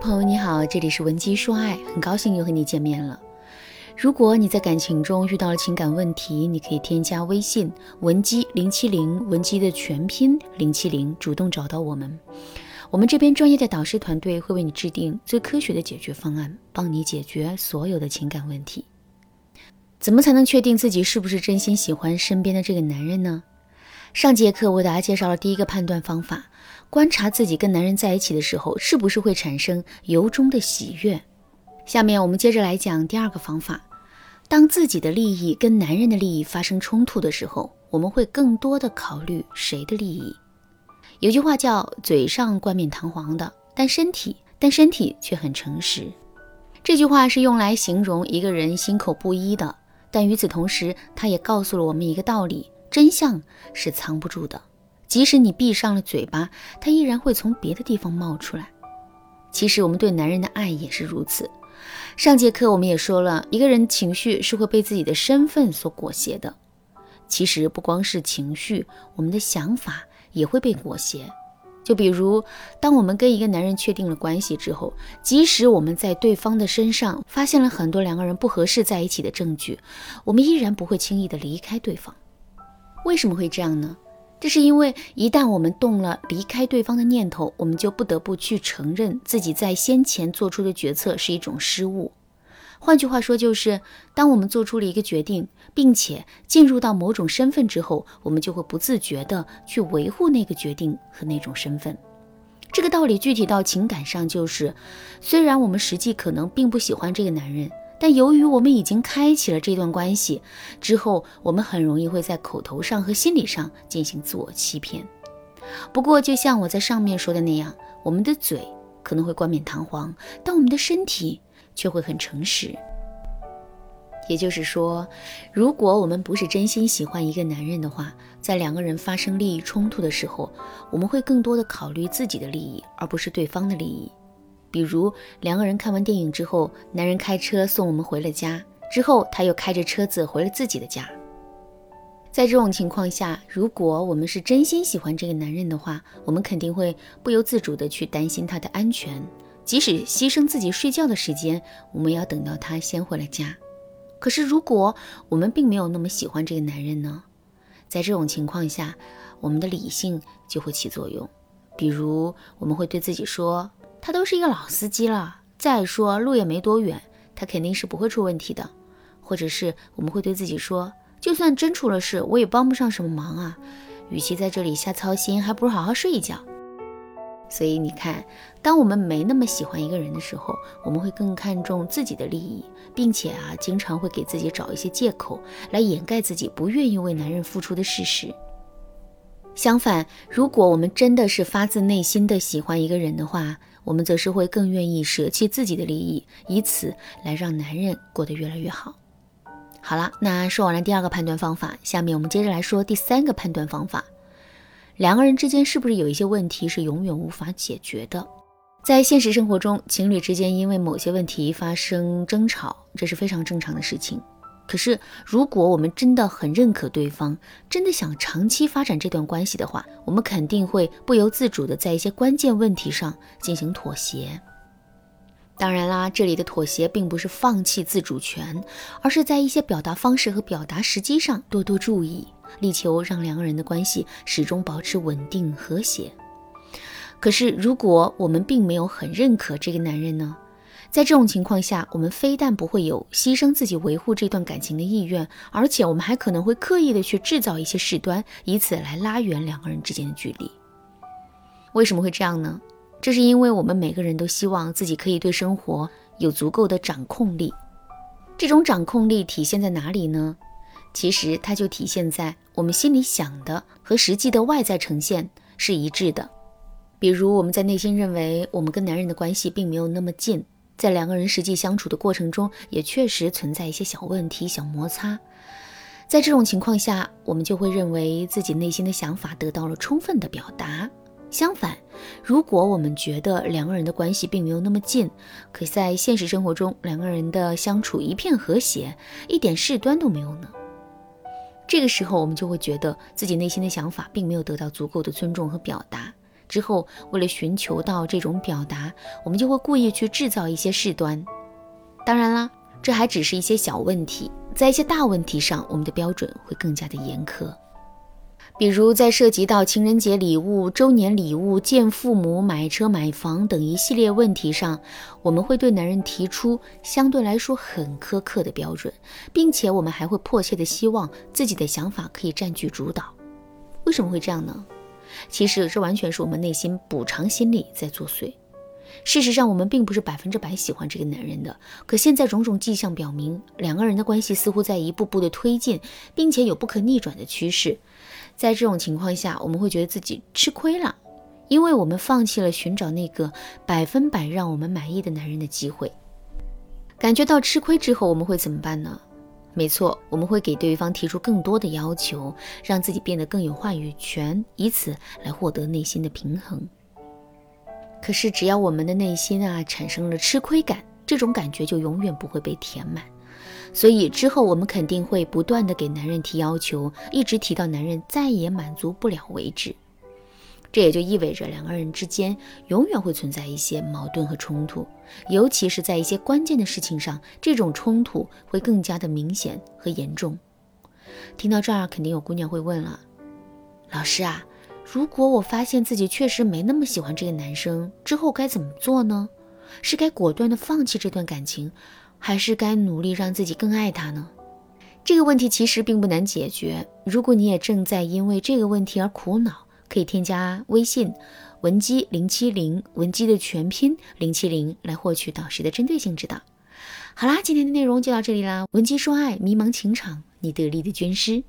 朋友你好，这里是文姬说爱，很高兴又和你见面了。如果你在感情中遇到了情感问题，你可以添加微信文姬零七零，文姬的全拼零七零，主动找到我们。我们这边专业的导师团队会为你制定最科学的解决方案，帮你解决所有的情感问题。怎么才能确定自己是不是真心喜欢身边的这个男人呢？上节课我为大家介绍了第一个判断方法，观察自己跟男人在一起的时候是不是会产生由衷的喜悦。下面我们接着来讲第二个方法，当自己的利益跟男人的利益发生冲突的时候，我们会更多的考虑谁的利益。有句话叫“嘴上冠冕堂皇的，但身体但身体却很诚实”。这句话是用来形容一个人心口不一的，但与此同时，他也告诉了我们一个道理。真相是藏不住的，即使你闭上了嘴巴，它依然会从别的地方冒出来。其实我们对男人的爱也是如此。上节课我们也说了，一个人情绪是会被自己的身份所裹挟的。其实不光是情绪，我们的想法也会被裹挟。就比如，当我们跟一个男人确定了关系之后，即使我们在对方的身上发现了很多两个人不合适在一起的证据，我们依然不会轻易的离开对方。为什么会这样呢？这是因为一旦我们动了离开对方的念头，我们就不得不去承认自己在先前做出的决策是一种失误。换句话说，就是当我们做出了一个决定，并且进入到某种身份之后，我们就会不自觉地去维护那个决定和那种身份。这个道理具体到情感上，就是虽然我们实际可能并不喜欢这个男人。但由于我们已经开启了这段关系之后，我们很容易会在口头上和心理上进行自我欺骗。不过，就像我在上面说的那样，我们的嘴可能会冠冕堂皇，但我们的身体却会很诚实。也就是说，如果我们不是真心喜欢一个男人的话，在两个人发生利益冲突的时候，我们会更多的考虑自己的利益，而不是对方的利益。比如两个人看完电影之后，男人开车送我们回了家，之后他又开着车子回了自己的家。在这种情况下，如果我们是真心喜欢这个男人的话，我们肯定会不由自主的去担心他的安全，即使牺牲自己睡觉的时间，我们也要等到他先回了家。可是如果我们并没有那么喜欢这个男人呢？在这种情况下，我们的理性就会起作用，比如我们会对自己说。他都是一个老司机了，再说路也没多远，他肯定是不会出问题的。或者是我们会对自己说，就算真出了事，我也帮不上什么忙啊。与其在这里瞎操心，还不如好好睡一觉。所以你看，当我们没那么喜欢一个人的时候，我们会更看重自己的利益，并且啊，经常会给自己找一些借口来掩盖自己不愿意为男人付出的事实。相反，如果我们真的是发自内心的喜欢一个人的话，我们则是会更愿意舍弃自己的利益，以此来让男人过得越来越好。好了，那说完了第二个判断方法，下面我们接着来说第三个判断方法：两个人之间是不是有一些问题是永远无法解决的？在现实生活中，情侣之间因为某些问题发生争吵，这是非常正常的事情。可是，如果我们真的很认可对方，真的想长期发展这段关系的话，我们肯定会不由自主的在一些关键问题上进行妥协。当然啦，这里的妥协并不是放弃自主权，而是在一些表达方式和表达时机上多多注意，力求让两个人的关系始终保持稳定和谐。可是，如果我们并没有很认可这个男人呢？在这种情况下，我们非但不会有牺牲自己维护这段感情的意愿，而且我们还可能会刻意的去制造一些事端，以此来拉远两个人之间的距离。为什么会这样呢？这是因为我们每个人都希望自己可以对生活有足够的掌控力。这种掌控力体现在哪里呢？其实它就体现在我们心里想的和实际的外在呈现是一致的。比如我们在内心认为我们跟男人的关系并没有那么近。在两个人实际相处的过程中，也确实存在一些小问题、小摩擦。在这种情况下，我们就会认为自己内心的想法得到了充分的表达。相反，如果我们觉得两个人的关系并没有那么近，可在现实生活中两个人的相处一片和谐，一点事端都没有呢？这个时候，我们就会觉得自己内心的想法并没有得到足够的尊重和表达。之后为了寻求到这种表达，我们就会故意去制造一些事端。当然啦，这还只是一些小问题，在一些大问题上，我们的标准会更加的严苛。比如在涉及到情人节礼物、周年礼物、见父母、买车买房等一系列问题上，我们会对男人提出相对来说很苛刻的标准，并且我们还会迫切的希望自己的想法可以占据主导。为什么会这样呢？其实这完全是我们内心补偿心理在作祟。事实上，我们并不是百分之百喜欢这个男人的。可现在种种迹象表明，两个人的关系似乎在一步步的推进，并且有不可逆转的趋势。在这种情况下，我们会觉得自己吃亏了，因为我们放弃了寻找那个百分百让我们满意的男人的机会。感觉到吃亏之后，我们会怎么办呢？没错，我们会给对方提出更多的要求，让自己变得更有话语权，以此来获得内心的平衡。可是，只要我们的内心啊产生了吃亏感，这种感觉就永远不会被填满。所以之后我们肯定会不断的给男人提要求，一直提到男人再也满足不了为止。这也就意味着两个人之间永远会存在一些矛盾和冲突，尤其是在一些关键的事情上，这种冲突会更加的明显和严重。听到这儿，肯定有姑娘会问了：“老师啊，如果我发现自己确实没那么喜欢这个男生，之后该怎么做呢？是该果断的放弃这段感情？”还是该努力让自己更爱他呢？这个问题其实并不难解决。如果你也正在因为这个问题而苦恼，可以添加微信文姬零七零，文姬的全拼零七零，来获取导师的针对性指导。好啦，今天的内容就到这里啦。文姬说爱，迷茫情场，你得力的军师。